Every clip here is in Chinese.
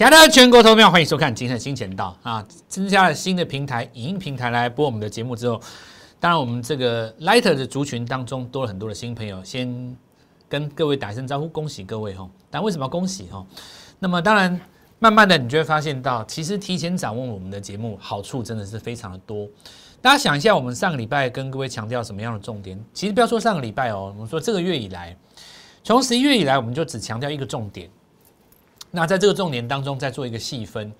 亲爱的全国投票，欢迎收看《今天的新钱道》啊！增加了新的平台，影音平台来播我们的节目之后，当然我们这个 Lighter 的族群当中多了很多的新朋友，先跟各位打一声招呼，恭喜各位哈！但为什么恭喜哈？那么当然，慢慢的你就会发现到，其实提前掌握我们的节目，好处真的是非常的多。大家想一下，我们上个礼拜跟各位强调什么样的重点？其实不要说上个礼拜哦，我们说这个月以来，从十一月以来，我们就只强调一个重点。那在这个重点当中，再做一个细分，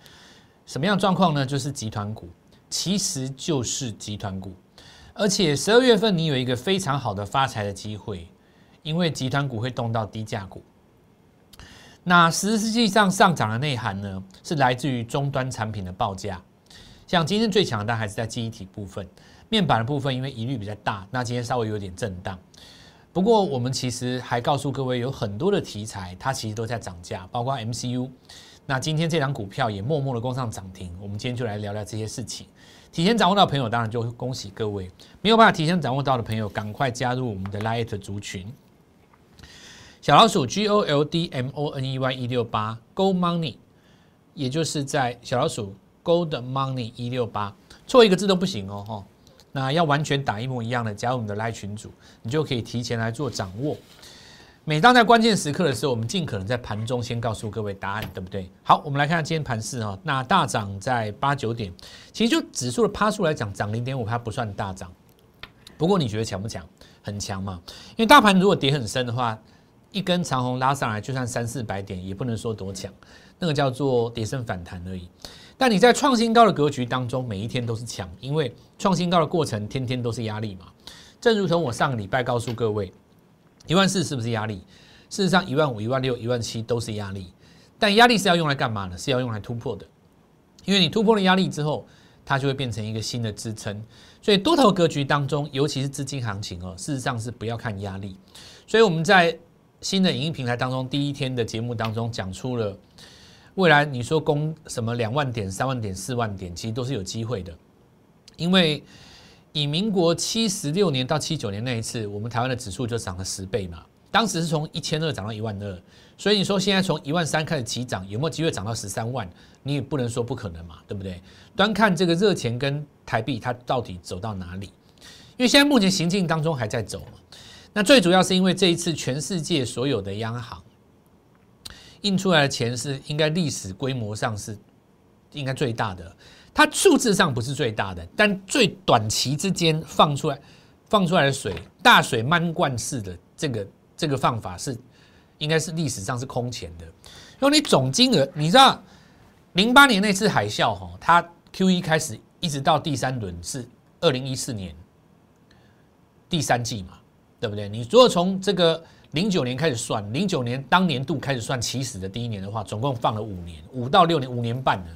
什么样状况呢？就是集团股，其实就是集团股，而且十二月份你有一个非常好的发财的机会，因为集团股会动到低价股。那实际上上涨的内涵呢，是来自于终端产品的报价。像今天最强的还是在记忆体部分，面板的部分因为疑虑比较大，那今天稍微有点震荡。不过，我们其实还告诉各位，有很多的题材，它其实都在涨价，包括 MCU。那今天这张股票也默默的攻上涨停。我们今天就来聊聊这些事情。提前掌握到的朋友，当然就恭喜各位；没有办法提前掌握到的朋友，赶快加入我们的 Light 族群。小老鼠 G O L D M O N E Y 一六八 Go Money，也就是在小老鼠 Gold Money 一六八，错一个字都不行哦，哈。那要完全打一模一样的，加入我们的拉群组，你就可以提前来做掌握。每当在关键时刻的时候，我们尽可能在盘中先告诉各位答案，对不对？好，我们来看看今天盘势哈。那大涨在八九点，其实就指数的趴数来讲，涨零点五，它不算大涨。不过你觉得强不强？很强嘛。因为大盘如果跌很深的话，一根长红拉上来，就算三四百点，也不能说多强，那个叫做跌升反弹而已。但你在创新高的格局当中，每一天都是强，因为创新高的过程天天都是压力嘛。正如同我上个礼拜告诉各位，一万四是不是压力？事实上，一万五、一万六、一万七都是压力。但压力是要用来干嘛呢？是要用来突破的。因为你突破了压力之后，它就会变成一个新的支撑。所以多头格局当中，尤其是资金行情哦，事实上是不要看压力。所以我们在新的影音平台当中，第一天的节目当中讲出了。未来你说攻什么两万点、三万点、四万点，其实都是有机会的，因为以民国七十六年到七九年那一次，我们台湾的指数就涨了十倍嘛。当时是从一千二涨到一万二，所以你说现在从一万三开始起涨，有没有机会涨到十三万？你也不能说不可能嘛，对不对？端看这个热钱跟台币它到底走到哪里，因为现在目前行进当中还在走嘛。那最主要是因为这一次全世界所有的央行。印出来的钱是应该历史规模上是应该最大的，它数字上不是最大的，但最短期之间放出来放出来的水大水漫灌式的这个这个放法是应该是历史上是空前的。因为你总金额，你知道零八年那次海啸哈，它 Q 一开始一直到第三轮是二零一四年第三季嘛，对不对？你如果从这个。零九年开始算，零九年当年度开始算起始的第一年的话，总共放了五年，五到六年，五年半呢。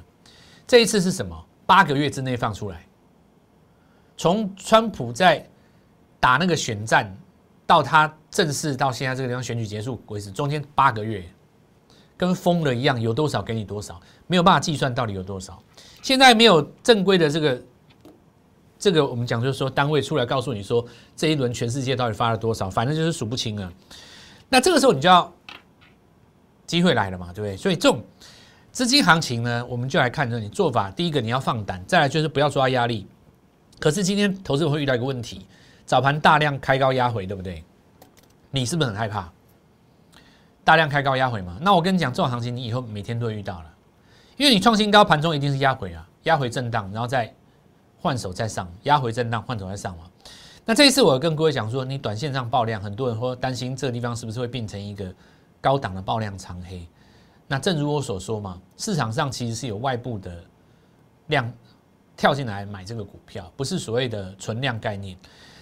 这一次是什么？八个月之内放出来。从川普在打那个选战到他正式到现在这个地方选举结束为止，中间八个月，跟疯了一样，有多少给你多少，没有办法计算到底有多少。现在没有正规的这个。这个我们讲就是说，单位出来告诉你说，这一轮全世界到底发了多少，反正就是数不清啊。那这个时候你就要机会来了嘛，对不对？所以这种资金行情呢，我们就来看着你做法。第一个你要放胆，再来就是不要抓压力。可是今天投资人会遇到一个问题，早盘大量开高压回，对不对？你是不是很害怕？大量开高压回嘛？那我跟你讲，这种行情你以后每天都会遇到了，因为你创新高，盘中一定是压回啊，压回震荡，然后再。换手再上，压回震荡，换手再上嘛。那这一次我跟各位讲说，你短线上爆量，很多人说担心这个地方是不是会变成一个高档的爆量长黑。那正如我所说嘛，市场上其实是有外部的量跳进来买这个股票，不是所谓的存量概念。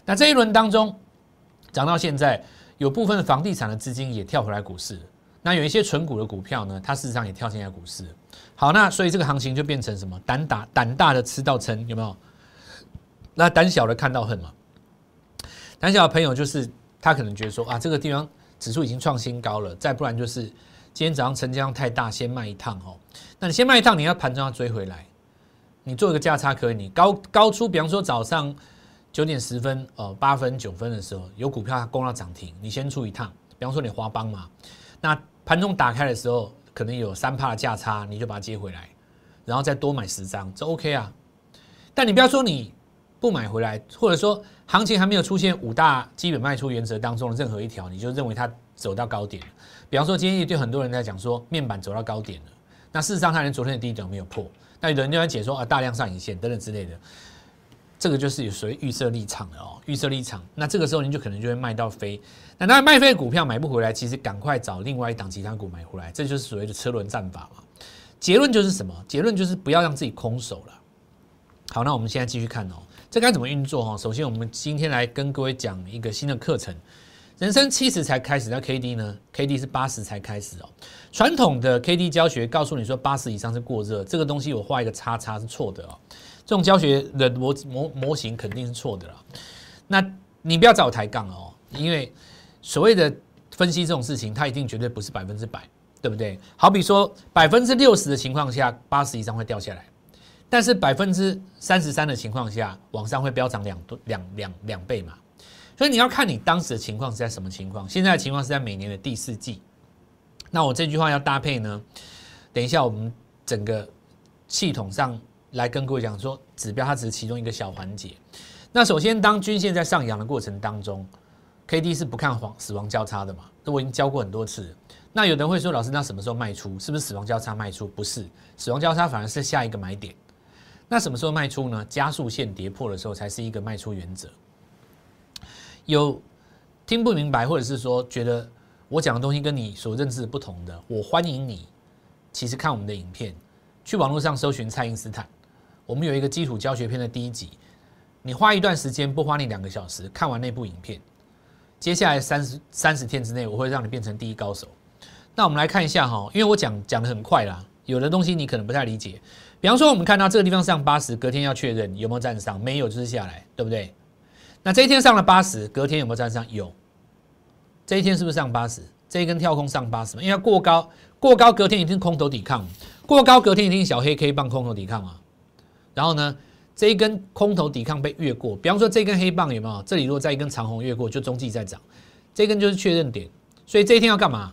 那这一轮当中涨到现在，有部分房地产的资金也跳回来股市。那有一些纯股的股票呢，它事实上也跳进来股市。好，那所以这个行情就变成什么？胆大胆大的吃到撑，有没有？那胆小的看到恨嘛？胆小的朋友就是他可能觉得说啊，这个地方指数已经创新高了，再不然就是今天早上成交量太大，先卖一趟哦。那你先卖一趟，你要盘中要追回来，你做一个价差可以，你高高出，比方说早上九点十分哦，八分九分的时候有股票它攻到涨停，你先出一趟，比方说你花帮嘛，那盘中打开的时候可能有三帕的价差，你就把它接回来，然后再多买十张，这 OK 啊。但你不要说你不买回来，或者说行情还没有出现五大基本卖出原则当中的任何一条，你就认为它走到高点。比方说今天也对很多人在讲说面板走到高点了，那事实上它连昨天的低点没有破，那有人就在解说啊大量上影线等等之类的。这个就是有所谓预设立场的哦，预设立场，那这个时候你就可能就会卖到飞，那那卖飞的股票买不回来，其实赶快找另外一档其他股买回来，这就是所谓的车轮战法嘛。结论就是什么？结论就是不要让自己空手了。好，那我们现在继续看哦，这该怎么运作哈？首先，我们今天来跟各位讲一个新的课程，人生七十才开始，那 K D 呢？K D 是八十才开始哦。传统的 K D 教学告诉你说八十以上是过热，这个东西我画一个叉叉是错的哦。这种教学的模模模型肯定是错的了，那你不要找我抬杠哦，因为所谓的分析这种事情，它一定绝对不是百分之百，对不对？好比说百分之六十的情况下，八十以上会掉下来，但是百分之三十三的情况下，往上会飙涨两多两两两倍嘛，所以你要看你当时的情况是在什么情况。现在的情况是在每年的第四季，那我这句话要搭配呢？等一下我们整个系统上。来跟各位讲说，指标它只是其中一个小环节。那首先，当均线在上扬的过程当中，K D 是不看黄死亡交叉的嘛？这我已经教过很多次。那有人会说，老师，那什么时候卖出？是不是死亡交叉卖出？不是，死亡交叉反而是下一个买点。那什么时候卖出呢？加速线跌破的时候才是一个卖出原则。有听不明白，或者是说觉得我讲的东西跟你所认知不同的，我欢迎你，其实看我们的影片，去网络上搜寻蔡英斯坦。我们有一个基础教学片的第一集，你花一段时间，不花你两个小时，看完那部影片，接下来三十三十天之内，我会让你变成第一高手。那我们来看一下哈，因为我讲讲的很快啦，有的东西你可能不太理解。比方说，我们看到这个地方上八十，隔天要确认有没有站上，没有就是下来，对不对？那这一天上了八十，隔天有没有站上？有。这一天是不是上八十？这一根跳空上八十因为过高，过高隔天一定空头抵抗，过高隔天一定小黑 K 棒空头抵抗啊。然后呢，这一根空头抵抗被越过，比方说这根黑棒有没有？这里如果再一根长红越过，就中继在涨，这根就是确认点。所以这一天要干嘛？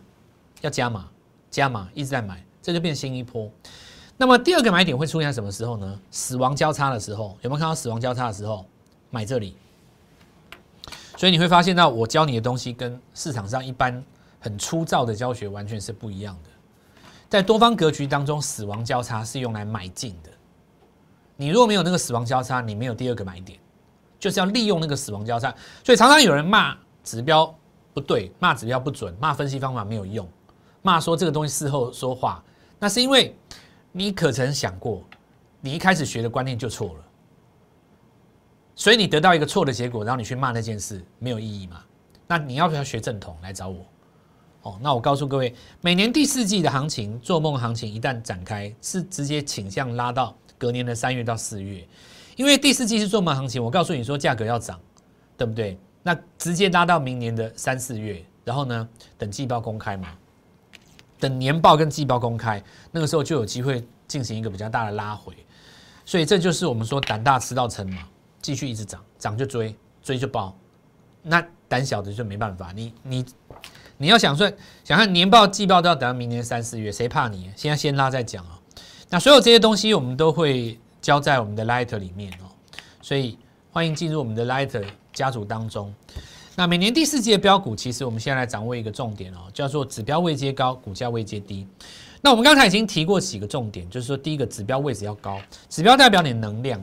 要加码，加码一直在买，这就变新一波。那么第二个买点会出现在什么时候呢？死亡交叉的时候，有没有看到死亡交叉的时候买这里？所以你会发现到我教你的东西跟市场上一般很粗糙的教学完全是不一样的。在多方格局当中，死亡交叉是用来买进的。你如果没有那个死亡交叉，你没有第二个买点，就是要利用那个死亡交叉。所以常常有人骂指标不对，骂指标不准，骂分析方法没有用，骂说这个东西事后说话，那是因为你可曾想过，你一开始学的观念就错了，所以你得到一个错的结果，然后你去骂那件事没有意义嘛？那你要不要学正统来找我？哦，那我告诉各位，每年第四季的行情，做梦行情一旦展开，是直接倾向拉到。隔年的三月到四月，因为第四季是做梦行情，我告诉你说价格要涨，对不对？那直接拉到明年的三四月，然后呢，等季报公开嘛，等年报跟季报公开，那个时候就有机会进行一个比较大的拉回，所以这就是我们说胆大吃到撑嘛，继续一直涨，涨就追，追就爆，那胆小的就没办法，你你你要想说想看年报季报都要等到明年三四月，谁怕你？现在先拉再讲啊。那所有这些东西，我们都会交在我们的 Light 里面哦，所以欢迎进入我们的 Light 家族当中。那每年第四季的标股，其实我们现在来掌握一个重点哦，叫做指标位阶高，股价位阶低。那我们刚才已经提过几个重点，就是说第一个指标位置要高，指标代表你能量，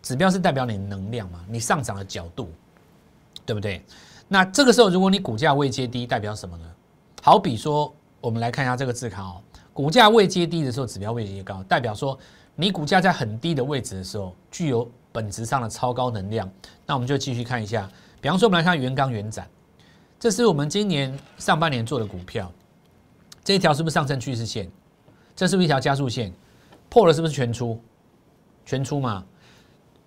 指标是代表你能量嘛，你上涨的角度，对不对？那这个时候如果你股价位阶低，代表什么呢？好比说，我们来看一下这个字卡哦。股价位阶低的时候，指标位阶高，代表说你股价在很低的位置的时候，具有本质上的超高能量。那我们就继续看一下，比方说我们来看元刚元展，这是我们今年上半年做的股票，这一条是不是上升趋势线？这是不是一条加速线？破了是不是全出？全出嘛？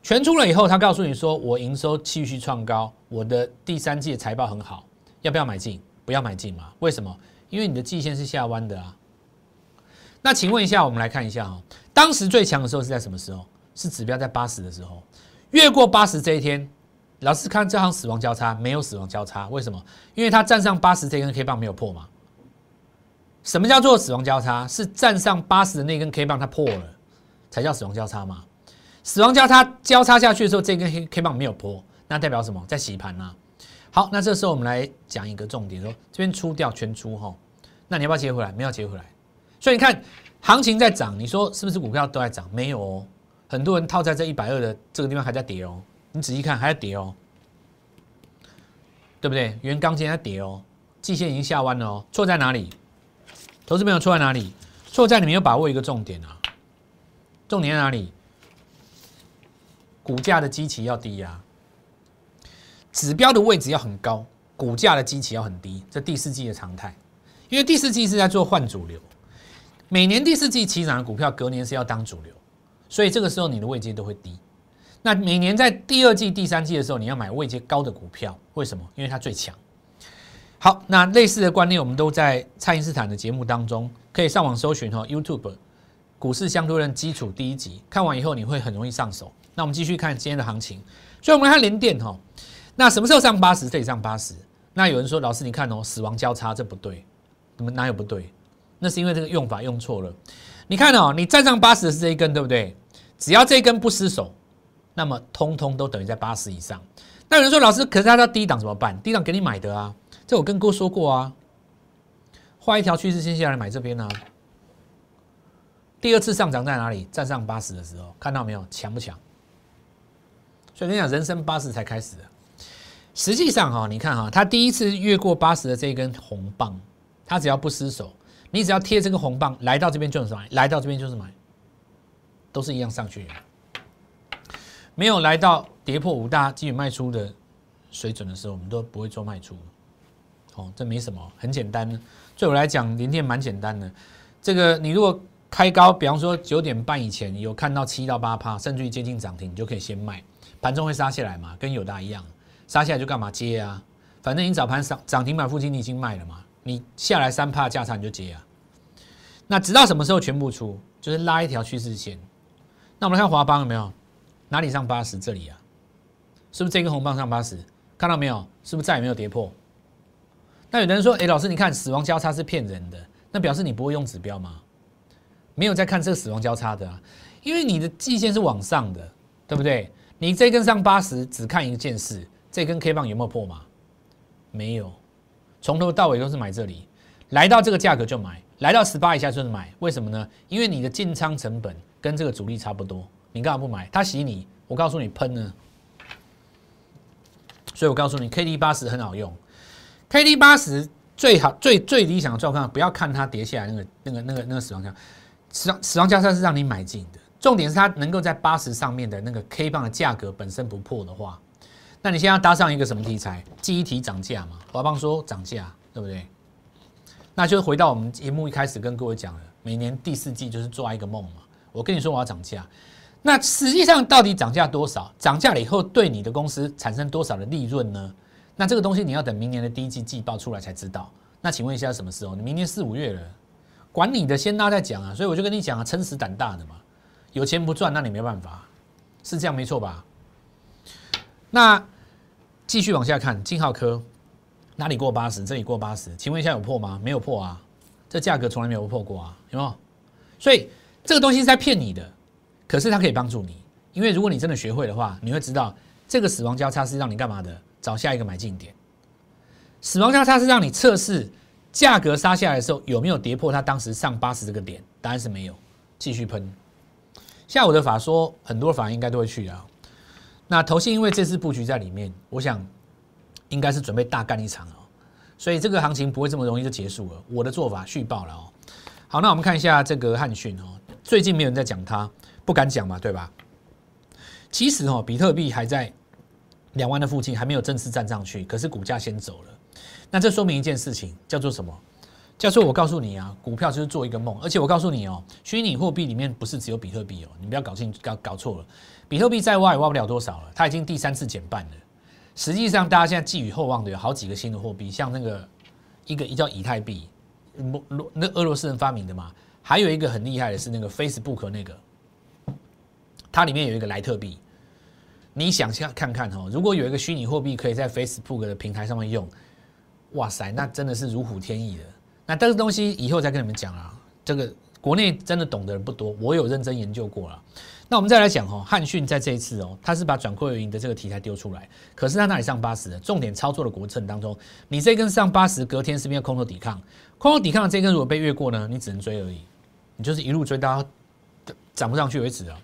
全出了以后，他告诉你说我营收继续创高，我的第三季的财报很好，要不要买进？不要买进嘛？为什么？因为你的季线是下弯的啊。那请问一下，我们来看一下哈，当时最强的时候是在什么时候？是指标在八十的时候，越过八十这一天，老师看这行死亡交叉没有死亡交叉，为什么？因为它站上八十这根 K 棒没有破嘛。什么叫做死亡交叉？是站上八十的那根 K 棒它破了，才叫死亡交叉嘛。死亡交叉交叉下去的时候，这根 K K 棒没有破，那代表什么？在洗盘呢？好，那这时候我们来讲一个重点，说这边出掉全出哈，那你要不要接回来？没有接回来，所以你看行情在涨，你说是不是股票都在涨？没有哦，很多人套在这一百二的这个地方还在跌哦，你仔细看还在跌哦，对不对？原钢今天在跌哦，季线已经下弯了哦，错在哪里？投资朋友错在哪里？错在你没有把握一个重点啊，重点在哪里？股价的基期要低呀。指标的位置要很高，股价的基期要很低，这第四季的常态。因为第四季是在做换主流，每年第四季起涨的股票，隔年是要当主流，所以这个时候你的位阶都会低。那每年在第二季、第三季的时候，你要买位阶高的股票，为什么？因为它最强。好，那类似的观念，我们都在蔡因斯坦的节目当中，可以上网搜寻哈，YouTube 股市相对论基础第一集，看完以后你会很容易上手。那我们继续看今天的行情，所以我们来看联电哈。那什么时候上八十？这里上八十。那有人说，老师你看哦，死亡交叉这不对，你们哪有不对？那是因为这个用法用错了。你看哦，你站上八十的是这一根，对不对？只要这一根不失手，那么通通都等于在八十以上。那有人说，老师，可是它到低档怎么办？低档给你买的啊，这我跟哥说过啊，画一条趋势线下来买这边啊。第二次上涨在哪里？站上八十的时候，看到没有？强不强？所以跟你讲，人生八十才开始。实际上哈，你看哈，它第一次越过八十的这一根红棒，它只要不失手，你只要贴这个红棒来到这边就是买，来到这边就是买，都是一样上去。没有来到跌破五大基本卖出的水准的时候，我们都不会做卖出。哦，这没什么，很简单。对我来讲，连电蛮简单的。这个你如果开高，比方说九点半以前有看到七到八趴，甚至于接近涨停，你就可以先卖，盘中会杀下来嘛，跟友达一样。杀下来就干嘛接啊？反正你早盘涨涨停板附近你已经卖了嘛，你下来三帕价差你就接啊。那直到什么时候全部出？就是拉一条趋势线。那我们来看华邦有没有？哪里上八十？这里啊，是不是这根红棒上八十？看到没有？是不是再也没有跌破？那有的人说：“哎，老师，你看死亡交叉是骗人的，那表示你不会用指标吗？没有在看这个死亡交叉的啊，因为你的季线是往上的，对不对？你这根上八十只看一件事。这根 K 棒有没有破吗？没有，从头到尾都是买这里，来到这个价格就买，来到十八以下就是买。为什么呢？因为你的进仓成本跟这个主力差不多，你干嘛不买？他洗你，我告诉你喷呢。所以我告诉你，K D 八十很好用，K D 八十最好最最理想的状况，不要看它跌下来那个那个那个那个死亡价，死亡死亡价差是让你买进的，重点是它能够在八十上面的那个 K 棒的价格本身不破的话。那你现在要搭上一个什么题材？记忆体涨价嘛？华邦说涨价，对不对？那就回到我们节目一开始跟各位讲的，每年第四季就是做一个梦嘛。我跟你说我要涨价，那实际上到底涨价多少？涨价了以后对你的公司产生多少的利润呢？那这个东西你要等明年的第一季季报出来才知道。那请问一下什么时候？你明年四五月了，管你的，先拉再讲啊。所以我就跟你讲啊，撑死胆大的嘛，有钱不赚，那你没办法，是这样没错吧？那继续往下看，金浩科哪里过八十？这里过八十，请问一下有破吗？没有破啊，这价格从来没有破过啊，有没有？所以这个东西是在骗你的，可是它可以帮助你，因为如果你真的学会的话，你会知道这个死亡交叉是让你干嘛的？找下一个买进点。死亡交叉是让你测试价格杀下来的时候有没有跌破它当时上八十这个点，答案是没有，继续喷。下午的法说，很多法应该都会去啊。那投信因为这次布局在里面，我想应该是准备大干一场哦，所以这个行情不会这么容易就结束了。我的做法续报了哦。好，那我们看一下这个汉讯哦，最近没有人在讲它，不敢讲嘛，对吧？其实哦，比特币还在两万的附近，还没有正式站上去，可是股价先走了。那这说明一件事情，叫做什么？叫做我告诉你啊，股票就是做一个梦，而且我告诉你哦，虚拟货币里面不是只有比特币哦，你不要搞清搞搞错了。比特币再挖也挖不了多少了，它已经第三次减半了。实际上，大家现在寄予厚望的有好几个新的货币，像那个一个一叫以太币，那俄罗斯人发明的嘛。还有一个很厉害的是那个 Facebook 那个，它里面有一个莱特币。你想象看看哈，如果有一个虚拟货币可以在 Facebook 的平台上面用，哇塞，那真的是如虎添翼的。那这个东西以后再跟你们讲啊，这个国内真的懂的人不多，我有认真研究过了。那我们再来讲哦，汉讯在这一次哦，他是把转亏为盈的这个题材丢出来，可是他那里上八十的重点操作的过程当中，你这根上八十，隔天是不是空头抵抗？空头抵抗的这根如果被越过呢，你只能追而已，你就是一路追到涨不上去为止啊。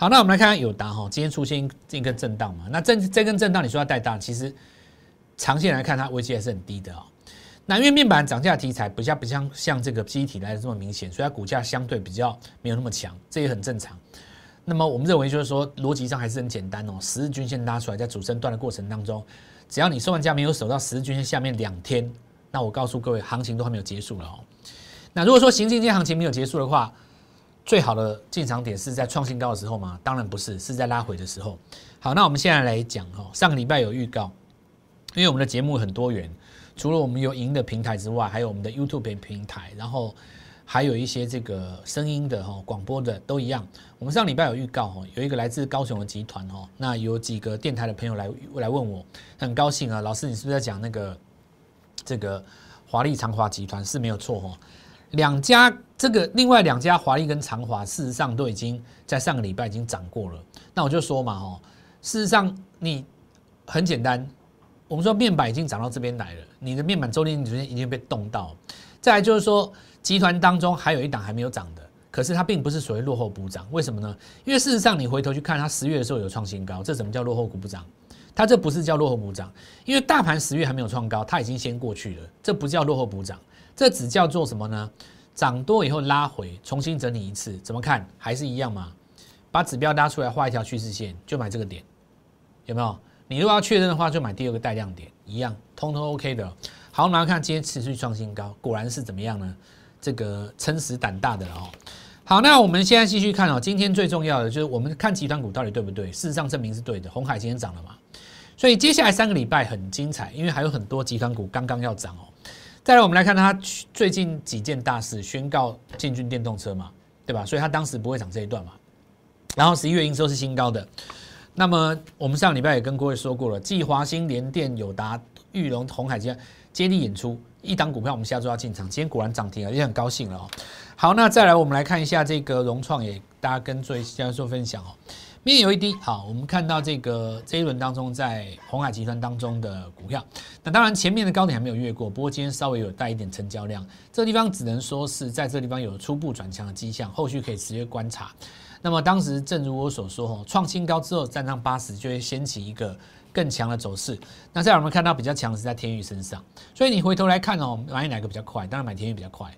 好，那我们来看看友达哈，今天出现一根震荡嘛，那这这根震荡你说要带大，其实长线来看它危机还是很低的哦。那因为面板涨价题材不像不像像这个机体来的这么明显，所以它股价相对比较没有那么强，这也很正常。那么我们认为就是说，逻辑上还是很简单哦。十日均线拉出来，在主升段的过程当中，只要你收完价没有守到十日均线下面两天，那我告诉各位，行情都还没有结束了哦。那如果说行进间行情没有结束的话，最好的进场点是在创新高的时候吗？当然不是，是在拉回的时候。好，那我们现在来讲哦，上个礼拜有预告，因为我们的节目很多元，除了我们有赢的平台之外，还有我们的 YouTube 平台，然后。还有一些这个声音的哈，广播的都一样。我们上礼拜有预告哈，有一个来自高雄的集团哈，那有几个电台的朋友来来问我，很高兴啊，老师你是不是在讲那个这个华丽长华集团是没有错哈？两家这个另外两家华丽跟长华，事实上都已经在上个礼拜已经涨过了。那我就说嘛哦，事实上你很简单，我们说面板已经涨到这边来了，你的面板周天昨天已经被冻到。再来就是说。集团当中还有一档还没有涨的，可是它并不是属于落后补涨，为什么呢？因为事实上你回头去看，它十月的时候有创新高，这怎么叫落后股补涨？它这不是叫落后补涨，因为大盘十月还没有创高，它已经先过去了，这不叫落后补涨，这只叫做什么呢？涨多以后拉回，重新整理一次，怎么看？还是一样嘛？把指标拉出来，画一条趋势线，就买这个点，有没有？你如果要确认的话，就买第二个带量点，一样，通通 OK 的。好，我们来看今天持续创新高，果然是怎么样呢？这个撑死胆大的哦。好，那我们现在继续看哦。今天最重要的就是我们看集团股到底对不对？事实上证明是对的。红海今天涨了嘛？所以接下来三个礼拜很精彩，因为还有很多集团股刚刚要涨哦。再来，我们来看它最近几件大事，宣告进军电动车嘛，对吧？所以它当时不会涨这一段嘛。然后十一月营收是新高的。那么我们上礼拜也跟各位说过了，继华兴、联电、友达、裕隆、红海这样接力演出。一档股票，我们下周要进场。今天果然涨停了，也很高兴了哦。好，那再来，我们来看一下这个融创，也大家跟最先做分享哦。面有一滴，好，我们看到这个这一轮当中，在红海集团当中的股票，那当然前面的高点还没有越过，不过今天稍微有带一点成交量，这个地方只能说是在这个地方有初步转强的迹象，后续可以持续观察。那么当时正如我所说，哦，创新高之后站上八十，就会掀起一个。更强的走势，那在我们看到比较强的是在天宇身上，所以你回头来看哦，买哪个比较快？当然买天宇比较快，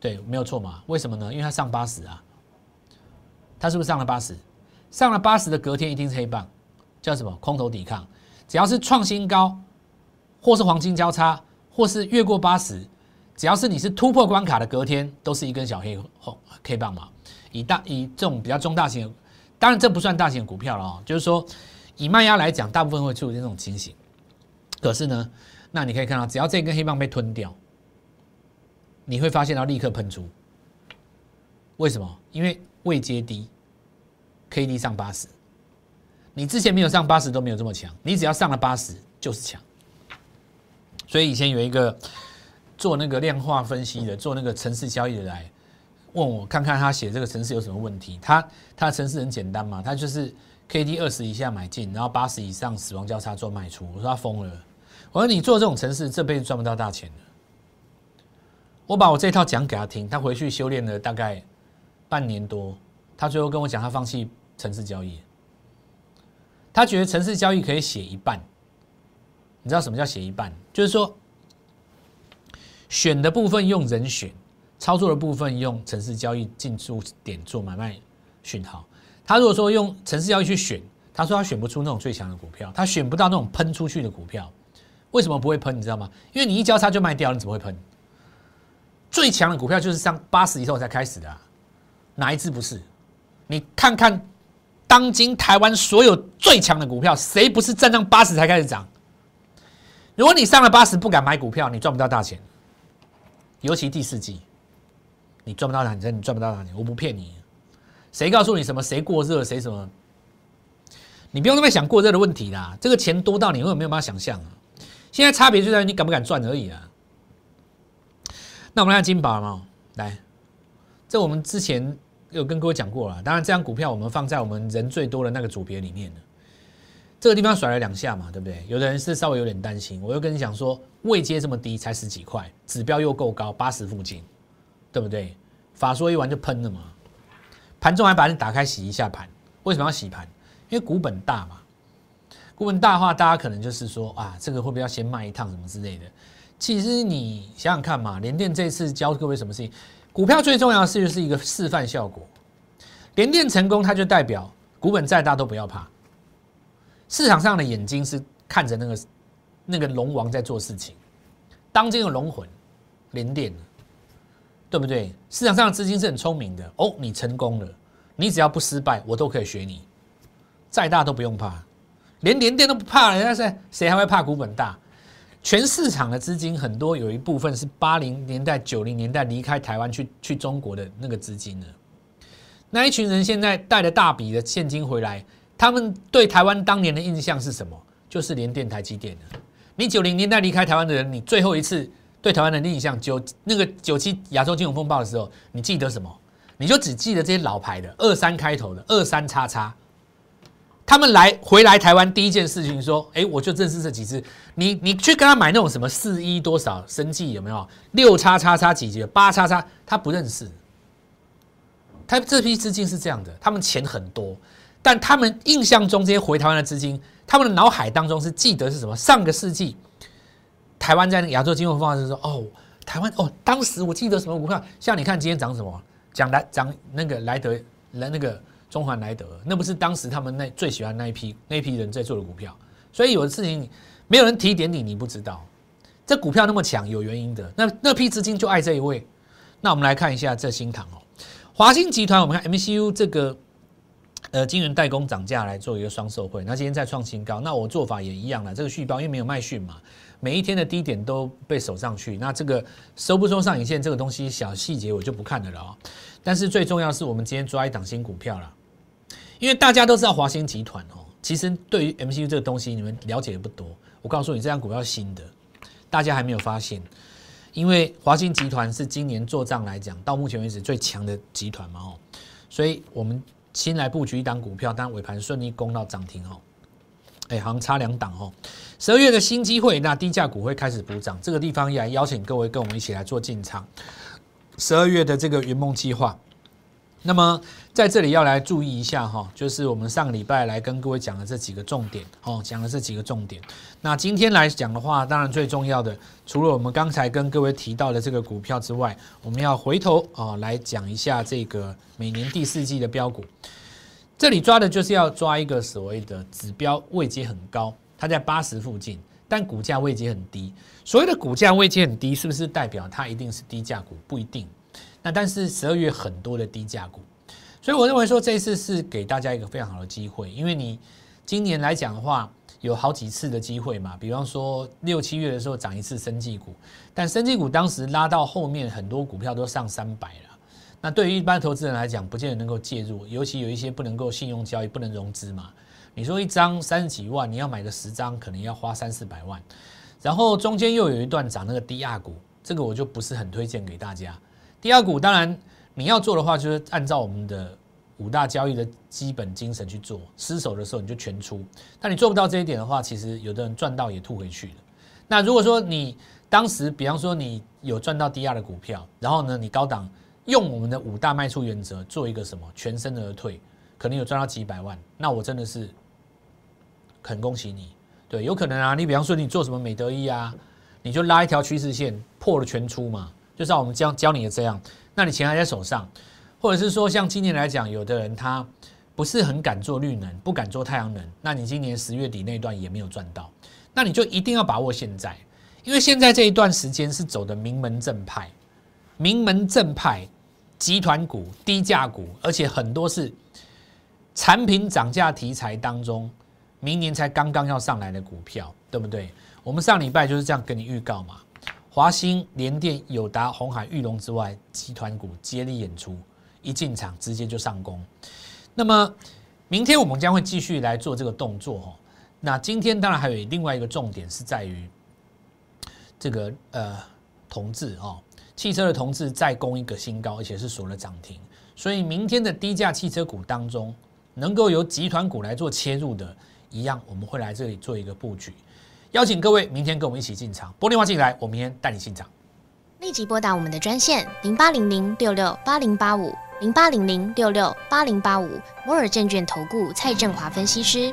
对，没有错嘛。为什么呢？因为它上八十啊，它是不是上了八十？上了八十的隔天一定是黑棒，叫什么？空头抵抗。只要是创新高，或是黄金交叉，或是越过八十，只要是你是突破关卡的隔天，都是一根小黑红 K 棒嘛。以大以这种比较中大型，当然这不算大型股票了哦，就是说。以卖压来讲，大部分会出现这种情形。可是呢，那你可以看到，只要这根黑棒被吞掉，你会发现它立刻喷出。为什么？因为未接低，K D 上八十，你之前没有上八十都没有这么强，你只要上了八十就是强。所以以前有一个做那个量化分析的，做那个城市交易的来问我，看看他写这个城市有什么问题。他他的城市很简单嘛，他就是。K D 二十以下买进，然后八十以上死亡交叉做卖出。我说他疯了，我说你做这种程式这辈子赚不到大钱的。我把我这套讲给他听，他回去修炼了大概半年多，他最后跟我讲他放弃城市交易，他觉得城市交易可以写一半。你知道什么叫写一半？就是说选的部分用人选，操作的部分用城市交易进出点做买卖讯号。他如果说用城市交易去选，他说他选不出那种最强的股票，他选不到那种喷出去的股票。为什么不会喷？你知道吗？因为你一交叉就卖掉，你怎么会喷？最强的股票就是上八十以后才开始的，哪一只不是？你看看当今台湾所有最强的股票，谁不是站上八十才开始涨？如果你上了八十不敢买股票，你赚不到大钱。尤其第四季，你赚不到大钱，你赚不到大钱，我不骗你。谁告诉你什么？谁过热？谁什么？你不用那么想过热的问题啦。这个钱多到你根本没有办法想象啊。现在差别就在于你敢不敢赚而已啊。那我们看金宝嘛，来，这我们之前有跟各位讲过了。当然，这张股票我们放在我们人最多的那个组别里面的，这个地方甩了两下嘛，对不对？有的人是稍微有点担心，我又跟你讲说，位阶这么低，才十几块，指标又够高，八十附近，对不对？法说一完就喷了嘛，盘中还把你打开洗一下盘，为什么要洗盘？因为股本大嘛，股本大的话，大家可能就是说啊，这个会不会要先卖一趟什么之类的？其实你想想看嘛，联电这次教各位什么事情？股票最重要的是就是一个示范效果。连电成功，它就代表股本再大都不要怕。市场上的眼睛是看着那个那个龙王在做事情，当今的龙魂连电，对不对？市场上的资金是很聪明的哦，你成功了，你只要不失败，我都可以学你，再大都不用怕，连连电都不怕了，那是谁还会怕股本大？全市场的资金很多，有一部分是八零年代、九零年代离开台湾去去中国的那个资金呢。那一群人现在带了大笔的现金回来，他们对台湾当年的印象是什么？就是连电台积电的。你九零年代离开台湾的人，你最后一次对台湾的印象，九那个九七亚洲金融风暴的时候，你记得什么？你就只记得这些老牌的二三开头的二三叉叉。他们来回来台湾第一件事情说：“哎，我就认识这几只。你你去跟他买那种什么四一多少生计有没有六叉叉叉几级八叉叉，他不认识。他这批资金是这样的，他们钱很多，但他们印象中这些回台湾的资金，他们的脑海当中是记得是什么？上个世纪台湾在那个亚洲金融风暴的时候，哦，台湾哦，当时我记得什么股票？像你看今天涨什么？讲来涨那个莱德来那个。”中环莱德，那不是当时他们那最喜欢那一批那一批人在做的股票，所以有的事情没有人提点你，你不知道。这股票那么强，有原因的。那那批资金就爱这一位。那我们来看一下这新塘哦，华兴集团，我们看 MCU 这个呃晶圆代工涨价来做一个双受惠，那今天再创新高。那我做法也一样了，这个续包因为没有卖讯嘛，每一天的低点都被守上去。那这个收不收上影线这个东西小细节我就不看了了哦。但是最重要是我们今天抓一档新股票了。因为大家都知道华兴集团哦，其实对于 MCU 这个东西，你们了解的不多。我告诉你，这张股票新的，大家还没有发现。因为华兴集团是今年做账来讲，到目前为止最强的集团嘛哦，所以我们新来布局一档股票，但尾盘顺利攻到涨停哦。哎，好像差两档哦。十二月的新机会，那低价股会开始补涨，这个地方也邀请各位跟我们一起来做进场。十二月的这个云梦计划。那么在这里要来注意一下哈，就是我们上个礼拜来跟各位讲的这几个重点哦，讲的这几个重点。那今天来讲的话，当然最重要的，除了我们刚才跟各位提到的这个股票之外，我们要回头啊来讲一下这个每年第四季的标股。这里抓的就是要抓一个所谓的指标位阶很高，它在八十附近，但股价位阶很低。所谓的股价位阶很低，是不是代表它一定是低价股？不一定。那但是十二月很多的低价股，所以我认为说这一次是给大家一个非常好的机会，因为你今年来讲的话，有好几次的机会嘛，比方说六七月的时候涨一次生技股，但生技股当时拉到后面很多股票都上三百了，那对于一般投资人来讲，不见得能够介入，尤其有一些不能够信用交易、不能融资嘛，你说一张三十几万，你要买个十张，可能要花三四百万，然后中间又有一段涨那个低压股，这个我就不是很推荐给大家。第二股当然你要做的话，就是按照我们的五大交易的基本精神去做。失手的时候你就全出，但你做不到这一点的话，其实有的人赚到也吐回去了。那如果说你当时，比方说你有赚到低压的股票，然后呢，你高档用我们的五大卖出原则做一个什么全身而退，可能有赚到几百万，那我真的是很恭喜你。对，有可能啊，你比方说你做什么美德一啊，你就拉一条趋势线破了全出嘛。就像我们教教你的这样，那你钱还在手上，或者是说像今年来讲，有的人他不是很敢做绿能，不敢做太阳能，那你今年十月底那段也没有赚到，那你就一定要把握现在，因为现在这一段时间是走的名门正派，名门正派集团股、低价股，而且很多是产品涨价题材当中，明年才刚刚要上来的股票，对不对？我们上礼拜就是这样跟你预告嘛。华兴、联电、友达、红海、玉龙之外，集团股接力演出，一进场直接就上攻。那么明天我们将会继续来做这个动作哦。那今天当然还有另外一个重点是在于这个呃同志哦。汽车的同志再攻一个新高，而且是锁了涨停。所以明天的低价汽车股当中，能够由集团股来做切入的，一样我们会来这里做一个布局。邀请各位明天跟我们一起进场，拨电话进来，我明天带你进场。立即拨打我们的专线零八零零六六八零八五零八零零六六八零八五摩尔证券投顾蔡振华分析师。